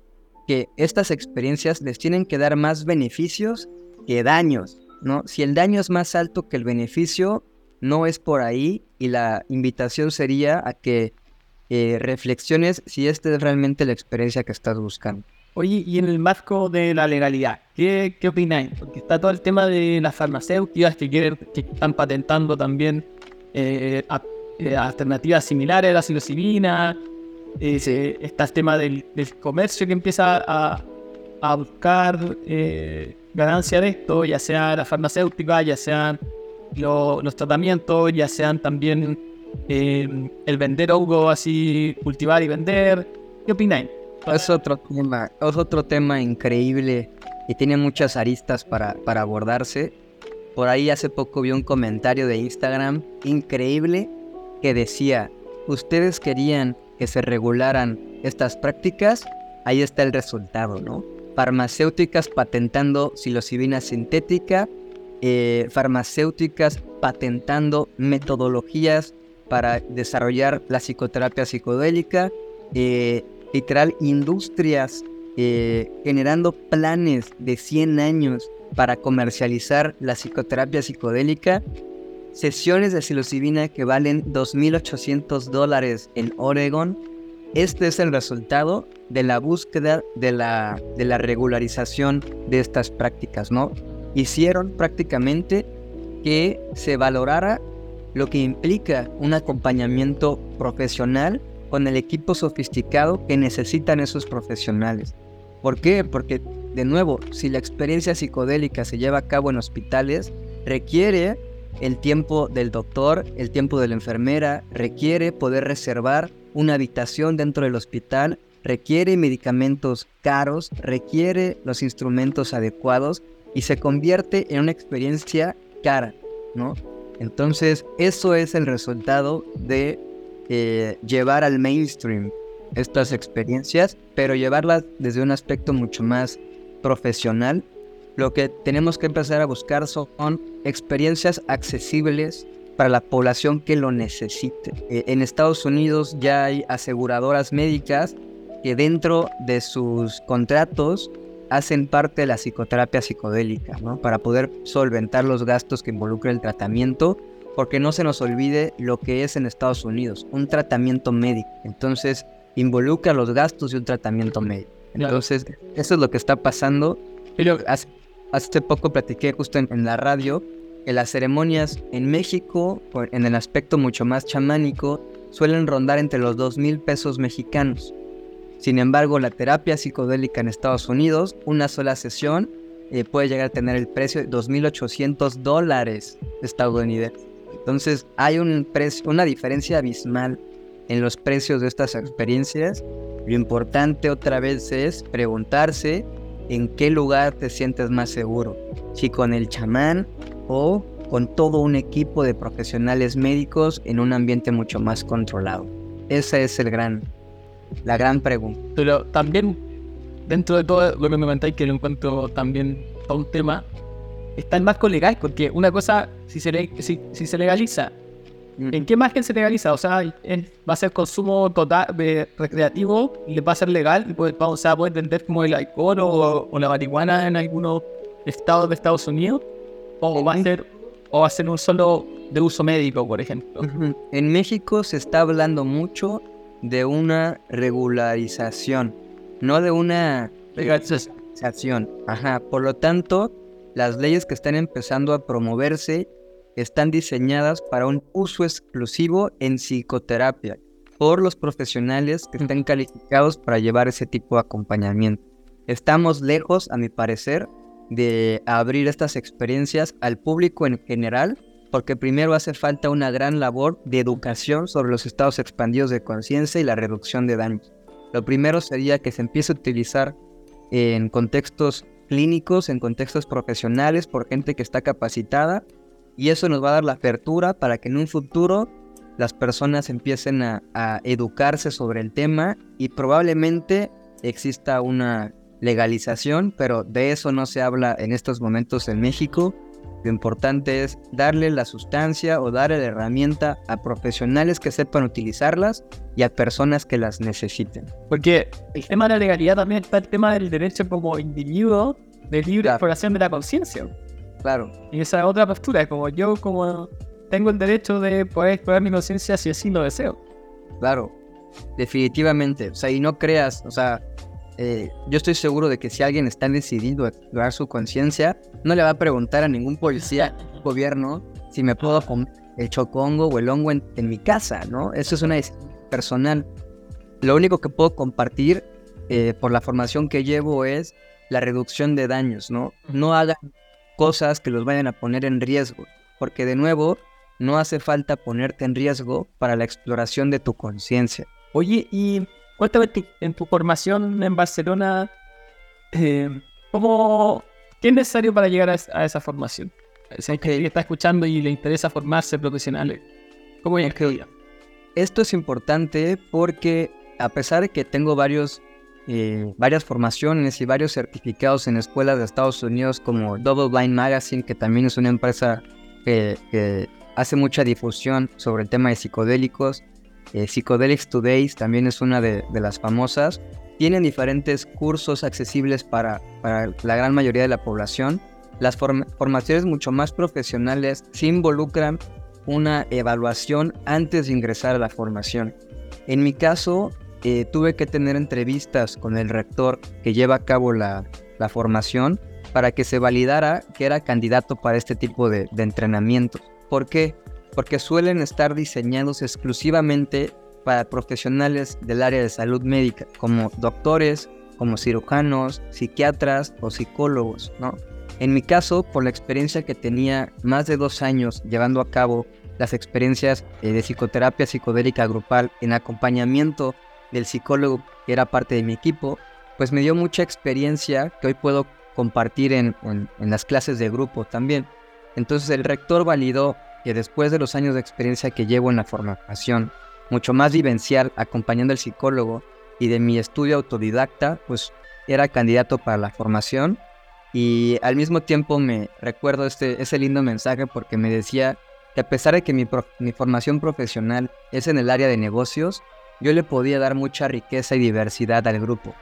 que estas experiencias les tienen que dar más beneficios que daños, ¿no? Si el daño es más alto que el beneficio, no es por ahí y la invitación sería a que eh, reflexiones si esta es realmente la experiencia que estás buscando. Oye, y en el marco de la legalidad, ¿qué, qué opináis? Porque está todo el tema de las farmacéuticas que, quieren, que están patentando también eh, eh, alternativas similares a la psilocibina. Eh, está el tema del, comercio que empieza a, buscar ganancia de esto, ya sea la farmacéutica, ya sean los tratamientos, ya sean también el vender hongo así, cultivar y vender. ¿Qué opináis? Es otro tema, es otro tema increíble y tiene muchas aristas para, para abordarse. Por ahí hace poco vi un comentario de Instagram increíble que decía, ustedes querían que se regularan estas prácticas, ahí está el resultado, ¿no? Farmacéuticas patentando psilocibina sintética, eh, farmacéuticas patentando metodologías para desarrollar la psicoterapia psicodélica, eh, literal industrias eh, generando planes de 100 años para comercializar la psicoterapia psicodélica, sesiones de psilocibina que valen 2.800 dólares en Oregon. Este es el resultado de la búsqueda de la, de la regularización de estas prácticas, ¿no? Hicieron prácticamente que se valorara lo que implica un acompañamiento profesional con el equipo sofisticado que necesitan esos profesionales. ¿Por qué? Porque, de nuevo, si la experiencia psicodélica se lleva a cabo en hospitales, requiere el tiempo del doctor, el tiempo de la enfermera, requiere poder reservar una habitación dentro del hospital, requiere medicamentos caros, requiere los instrumentos adecuados y se convierte en una experiencia cara, ¿no? Entonces, eso es el resultado de eh, llevar al mainstream estas experiencias, pero llevarlas desde un aspecto mucho más profesional. Lo que tenemos que empezar a buscar son experiencias accesibles para la población que lo necesite. Eh, en Estados Unidos ya hay aseguradoras médicas que dentro de sus contratos hacen parte de la psicoterapia psicodélica, ¿no? Para poder solventar los gastos que involucra el tratamiento, porque no se nos olvide lo que es en Estados Unidos, un tratamiento médico. Entonces, involucra los gastos de un tratamiento médico. Entonces, eso es lo que está pasando. Pero hace, hace poco platiqué justo en, en la radio que las ceremonias en México, en el aspecto mucho más chamánico, suelen rondar entre los 2 mil pesos mexicanos. Sin embargo, la terapia psicodélica en Estados Unidos, una sola sesión, eh, puede llegar a tener el precio de 2.800 dólares estadounidenses. Entonces, hay un precio, una diferencia abismal en los precios de estas experiencias. Lo importante otra vez es preguntarse en qué lugar te sientes más seguro. Si con el chamán o con todo un equipo de profesionales médicos en un ambiente mucho más controlado. Esa es el gran, la gran pregunta. Pero también, dentro de todo lo que me comentáis, que lo encuentro también todo un tema, está el marco legal, porque una cosa, si se, le- si, si se legaliza, ¿en qué margen se legaliza? O sea, va a ser consumo total, de- recreativo, y va a ser legal, y puede, o sea, puede vender como el alcohol o, o la marihuana en algunos estados de Estados Unidos, o va a ser, o va a ser un solo de uso médico, por ejemplo. En México se está hablando mucho de una regularización, no de una Legalización. Ajá. Por lo tanto, las leyes que están empezando a promoverse están diseñadas para un uso exclusivo en psicoterapia por los profesionales que estén calificados para llevar ese tipo de acompañamiento. Estamos lejos, a mi parecer, de abrir estas experiencias al público en general, porque primero hace falta una gran labor de educación sobre los estados expandidos de conciencia y la reducción de daños. Lo primero sería que se empiece a utilizar en contextos clínicos, en contextos profesionales, por gente que está capacitada, y eso nos va a dar la apertura para que en un futuro las personas empiecen a, a educarse sobre el tema y probablemente exista una legalización, pero de eso no se habla en estos momentos en México. Lo importante es darle la sustancia o darle la herramienta a profesionales que sepan utilizarlas y a personas que las necesiten. Porque el tema de la legalidad también está el tema del derecho como individuo de libre Claro. exploración de la conciencia. Claro, Y esa es otra postura, es como yo como tengo el derecho de poder explorar mi conciencia si así lo deseo. Claro, definitivamente. O sea, y no creas, o sea, eh, yo estoy seguro de que si alguien está decidido a explorar su conciencia, no le va a preguntar a ningún policía, gobierno, si me puedo comer el chocongo o el hongo en, en mi casa, ¿no? Eso es una decisión personal. Lo único que puedo compartir eh, por la formación que llevo es la reducción de daños, ¿no? No hagan cosas que los vayan a poner en riesgo, porque de nuevo, no hace falta ponerte en riesgo para la exploración de tu conciencia. Oye, y cuéntame tu- en tu formación en Barcelona, eh, ¿cómo, ¿qué es necesario para llegar a, es- a esa formación? Si hay gente que está escuchando y le interesa formarse profesionales, ¿cómo es que Esto es importante porque a pesar de que tengo varios, eh, varias formaciones y varios certificados en escuelas de Estados Unidos como Double Blind Magazine, que también es una empresa que hace mucha difusión sobre el tema de psicodélicos, eh, Psychedelics Today también es una de, las famosas, tienen diferentes cursos accesibles para, la gran mayoría de la población. Las form- formaciones mucho más profesionales sí involucran una evaluación antes de ingresar a la formación. En mi caso, eh, tuve que tener entrevistas con el rector que lleva a cabo la, la formación para que se validara que era candidato para este tipo de, de entrenamientos. ¿Por qué? Porque suelen estar diseñados exclusivamente para profesionales del área de salud médica, como doctores, como cirujanos, psiquiatras o psicólogos, ¿no? En mi caso, por la experiencia que tenía más de dos años llevando a cabo las experiencias eh, de psicoterapia psicodélica grupal en acompañamiento del psicólogo que era parte de mi equipo, pues me dio mucha experiencia que hoy puedo compartir en, en- en las clases de grupo también. Entonces el rector validó que después de los años de experiencia que llevo en la formación, mucho más vivencial acompañando al psicólogo y de mi estudio autodidacta, pues era candidato para la formación y al mismo tiempo me recuerdo este, ese lindo mensaje porque me decía que a pesar de que mi, mi formación profesional es en el área de negocios, yo le podía dar mucha riqueza y diversidad al grupo.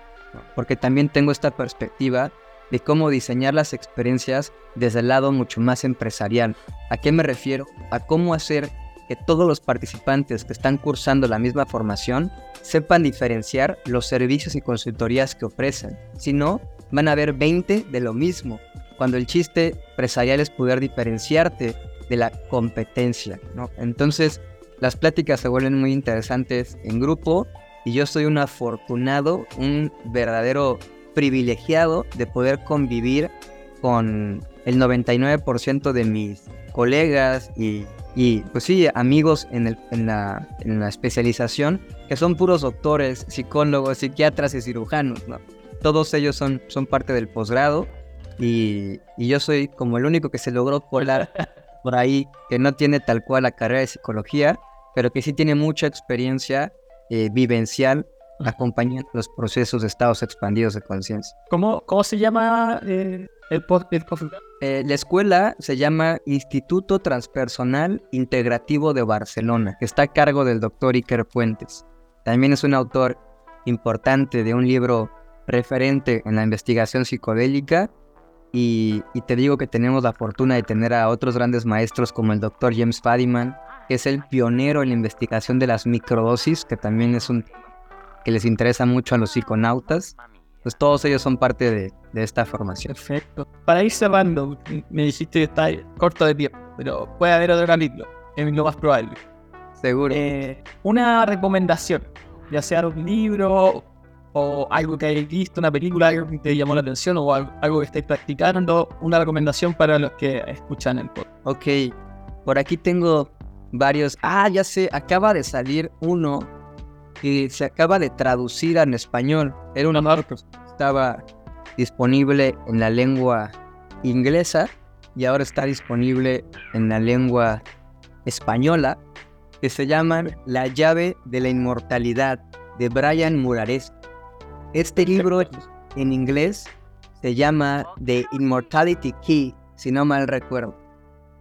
porque también tengo esta perspectiva de cómo diseñar las experiencias desde el lado mucho más empresarial. ¿A qué me refiero? A cómo hacer que todos los participantes que están cursando la misma formación sepan diferenciar los servicios y consultorías que ofrecen. Si no, van a haber 20 de lo mismo, cuando el chiste empresarial es poder diferenciarte de la competencia. ¿no? Entonces, las pláticas se vuelven muy interesantes en grupo y yo soy un afortunado, un verdadero privilegiado de poder convivir con el 99% de mis colegas y y pues sí, amigos en, el, en, la, en, la, especialización, que son puros doctores, psicólogos, psiquiatras y cirujanos, ¿no? Todos ellos son, son parte del posgrado y, y, yo soy como el único que se logró colar por ahí, que no tiene tal cual la carrera de psicología, pero que sí tiene mucha experiencia eh, vivencial acompañando los procesos de estados expandidos de conciencia. ¿Cómo, ¿Cómo se llama eh, el, posgrado? Eh, la escuela se llama Instituto Transpersonal Integrativo de Barcelona, que está a cargo del doctor Iker Fuentes. También es un autor importante de un libro referente en la investigación psicodélica y, y, te digo que tenemos la fortuna de tener a otros grandes maestros como el doctor James Fadiman, que es el pionero en la investigación de las microdosis, que también es un que les interesa mucho a los psiconautas pues todos ellos son parte de, de, esta formación. Perfecto. Para ir cerrando, me dijiste que está corto de tiempo, pero puede haber otro capítulo, es lo más probable. Seguro. Eh, una recomendación, ya sea un libro o algo que hayáis visto, una película que te llamó la atención o algo, algo que estéis practicando, una recomendación para los que escuchan el podcast. Ok, por aquí tengo varios. Ah, ya sé, acaba de salir uno que se acaba de traducir en español. Era un honor que estaba disponible en la lengua inglesa y ahora está disponible en la lengua española, que se llama La llave de la inmortalidad de Brian Murares. Este libro en inglés se llama The Immortality Key, si no mal recuerdo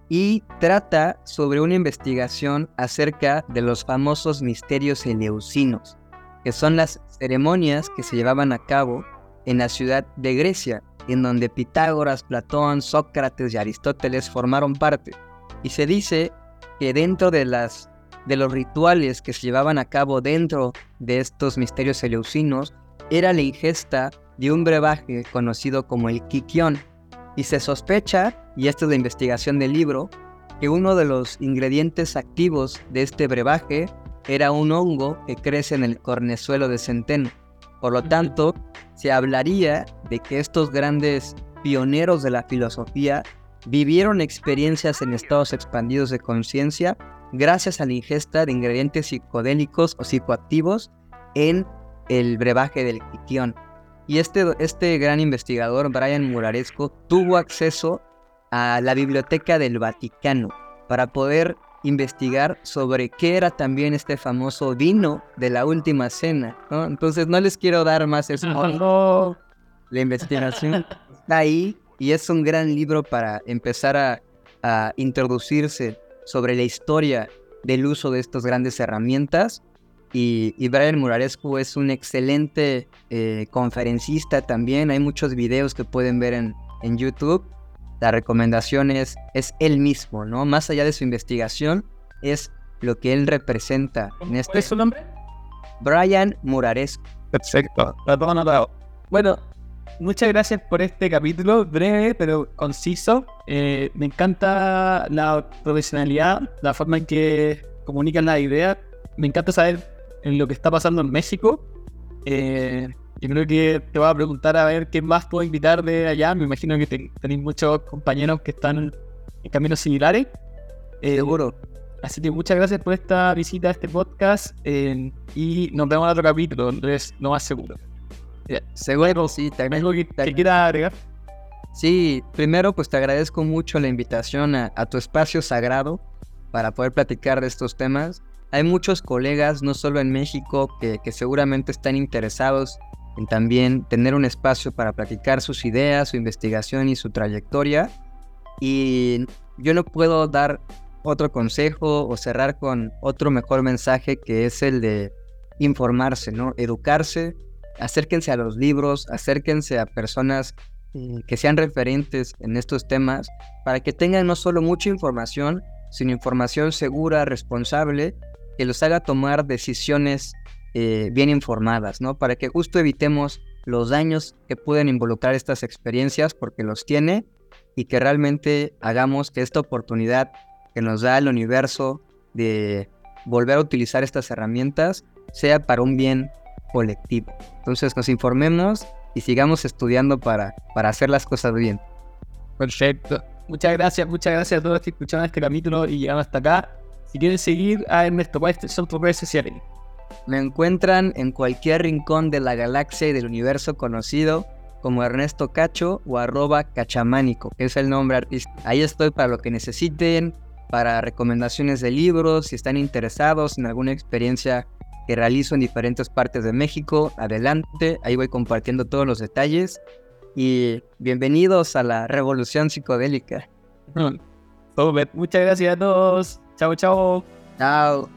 y trata sobre una investigación acerca de los famosos misterios eleusinos, que son las ceremonias que se llevaban a cabo en la ciudad de Grecia, en donde Pitágoras, Platón, Sócrates y Aristóteles formaron parte. Y se dice que dentro de, las, de los rituales que se llevaban a cabo dentro de estos misterios eleusinos, era la ingesta de un brebaje conocido como el kikión, y se sospecha, y esto es de investigación del libro, que uno de los ingredientes activos de este brebaje era un hongo que crece en el cornezuelo de centeno. Por lo tanto, se hablaría de que estos grandes pioneros de la filosofía vivieron experiencias en estados expandidos de conciencia gracias a la ingesta de ingredientes psicodélicos o psicoactivos en el brebaje del quitión. Y este, este gran investigador, Brian Muraresco, tuvo acceso a la Biblioteca del Vaticano para poder investigar sobre qué era también este famoso vino de la última cena. Entonces no les quiero dar más spoiler. La investigación está ahí y es un gran libro para empezar a, a introducirse sobre la historia del uso de estas grandes herramientas y, Brian Murarescu es un excelente eh, conferencista también. Hay muchos videos que pueden ver en, en YouTube. La recomendación es, es él mismo, ¿no? Más allá de su investigación, es lo que él representa. En este... ¿Cuál es su nombre? Brian Murarescu. Perfecto. Bueno, muchas gracias por este capítulo, breve pero conciso. Eh, me encanta la profesionalidad, la forma en que comunican la idea. Me encanta saber en lo que está pasando en México. Eh, yo creo que te voy a preguntar a ver qué más puedo invitar de allá. Me imagino que tenéis muchos compañeros que están en caminos similares. Eh, Seguro. Así que muchas gracias por esta visita a este podcast eh, y nos vemos en otro capítulo, entonces lo más seguro. Seguro, sí. Te ¿Algo que, quieras agregar? Sí, primero pues te agradezco mucho la invitación a, a tu espacio sagrado para poder platicar de estos temas. Hay muchos colegas, no solo en México, que, seguramente están interesados en también tener un espacio para platicar sus ideas, su investigación y su trayectoria. Y yo no puedo dar otro consejo o cerrar con otro mejor mensaje que es el de informarse, ¿no? Educarse acérquense a los libros, acérquense a personas eh, que sean referentes en estos temas para que tengan no solo mucha información, sino información segura, responsable, que los haga tomar decisiones eh, bien informadas, ¿no? Para que justo evitemos los daños que pueden involucrar estas experiencias, porque los tiene, y que realmente hagamos que esta oportunidad que nos da el universo de volver a utilizar estas herramientas sea para un bien colectivo. Entonces nos informemos y sigamos estudiando para, para hacer las cosas bien. Perfecto. Muchas gracias, muchas gracias a todos que escucharon este capítulo y llegaron hasta acá. Si quieren seguir a Ernesto, ¿cuáles son tus redes sociales? Me encuentran en cualquier rincón de la galaxia y del universo conocido como Ernesto Cacho o arroba cachamánico, que es el nombre artístico. Ahí estoy para lo que necesiten, para recomendaciones de libros, si están interesados en alguna experiencia que realizo en diferentes partes de México, adelante, ahí voy compartiendo todos los detalles y bienvenidos a la revolución psicodélica. Muchas gracias a todos. Chao, chao. Chao.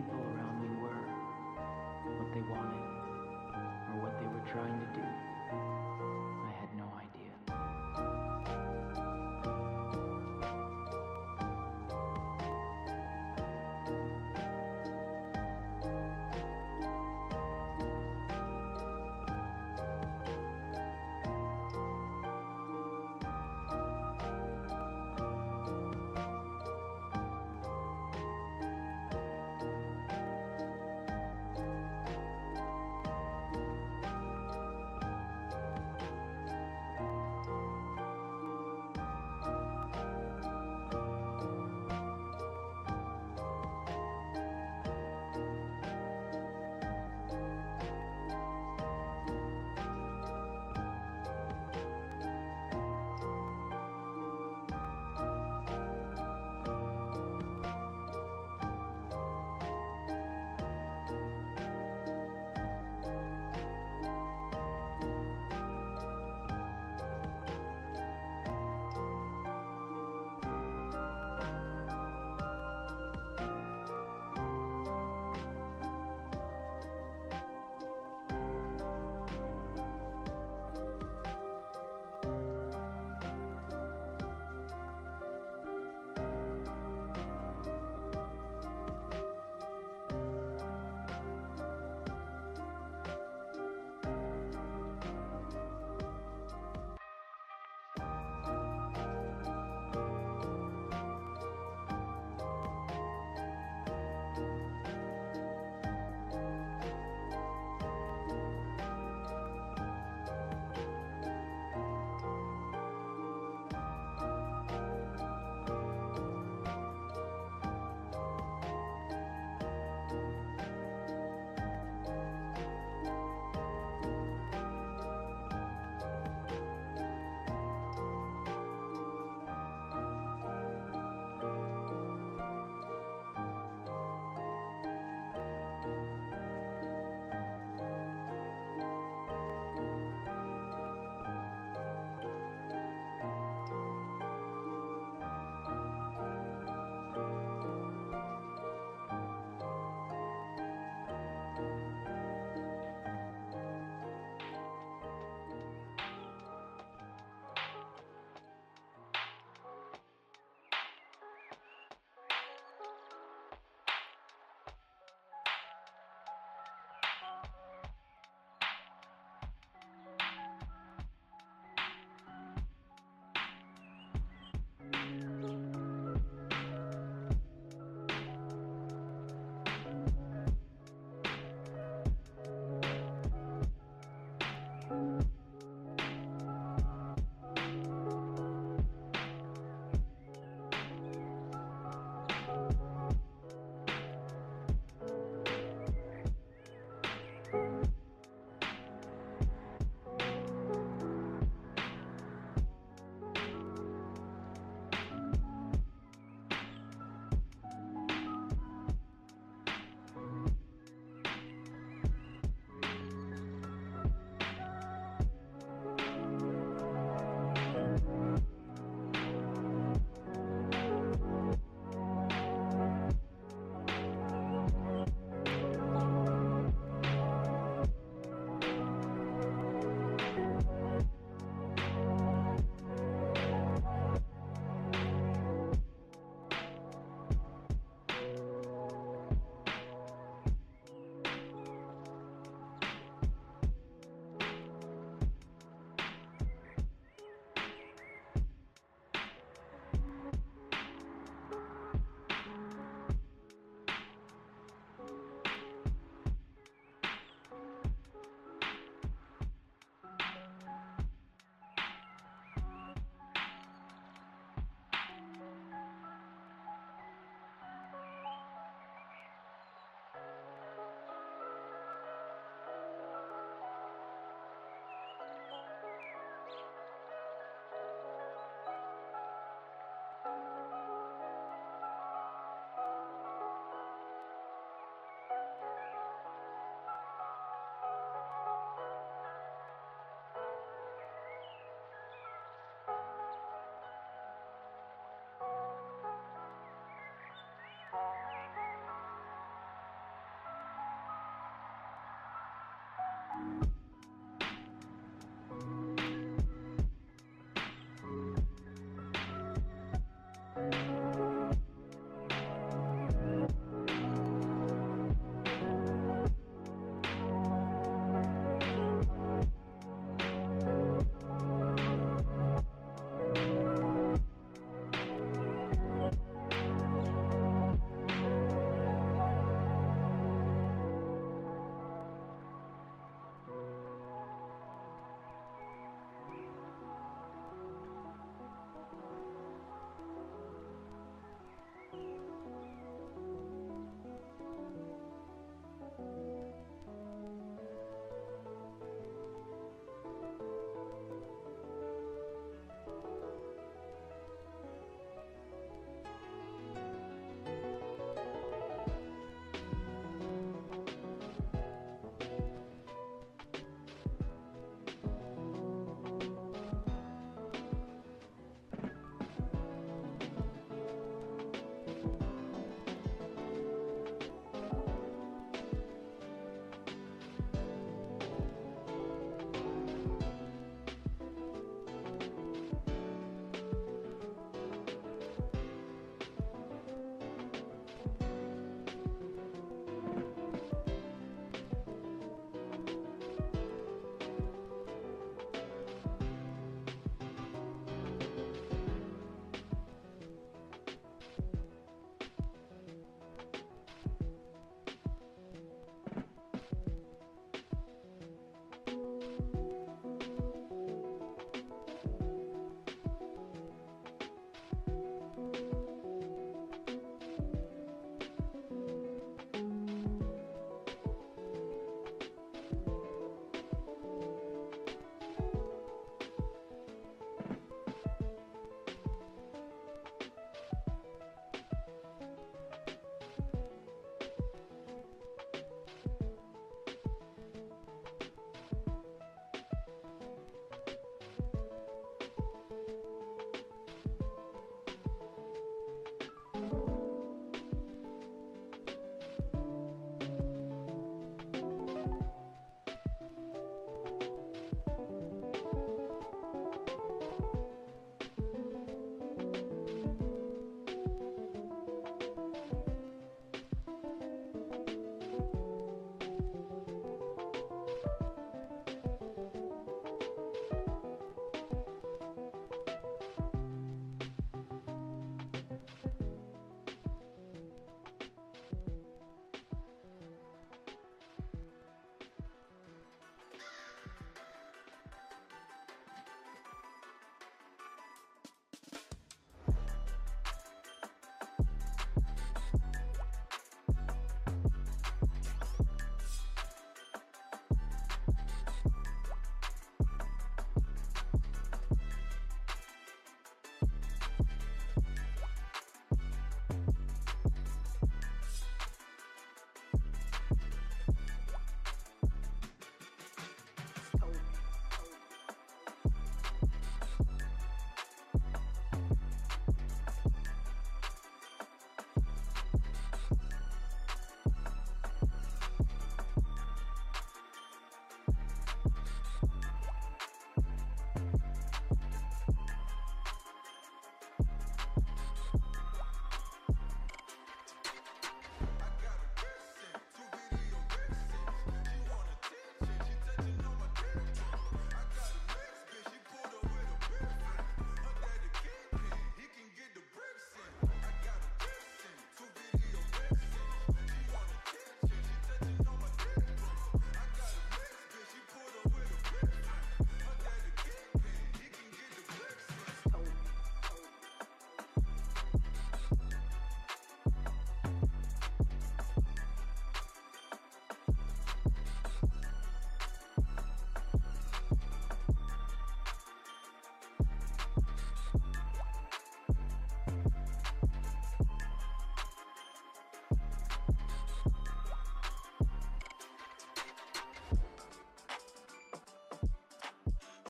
People around me were, what they wanted, or what they were trying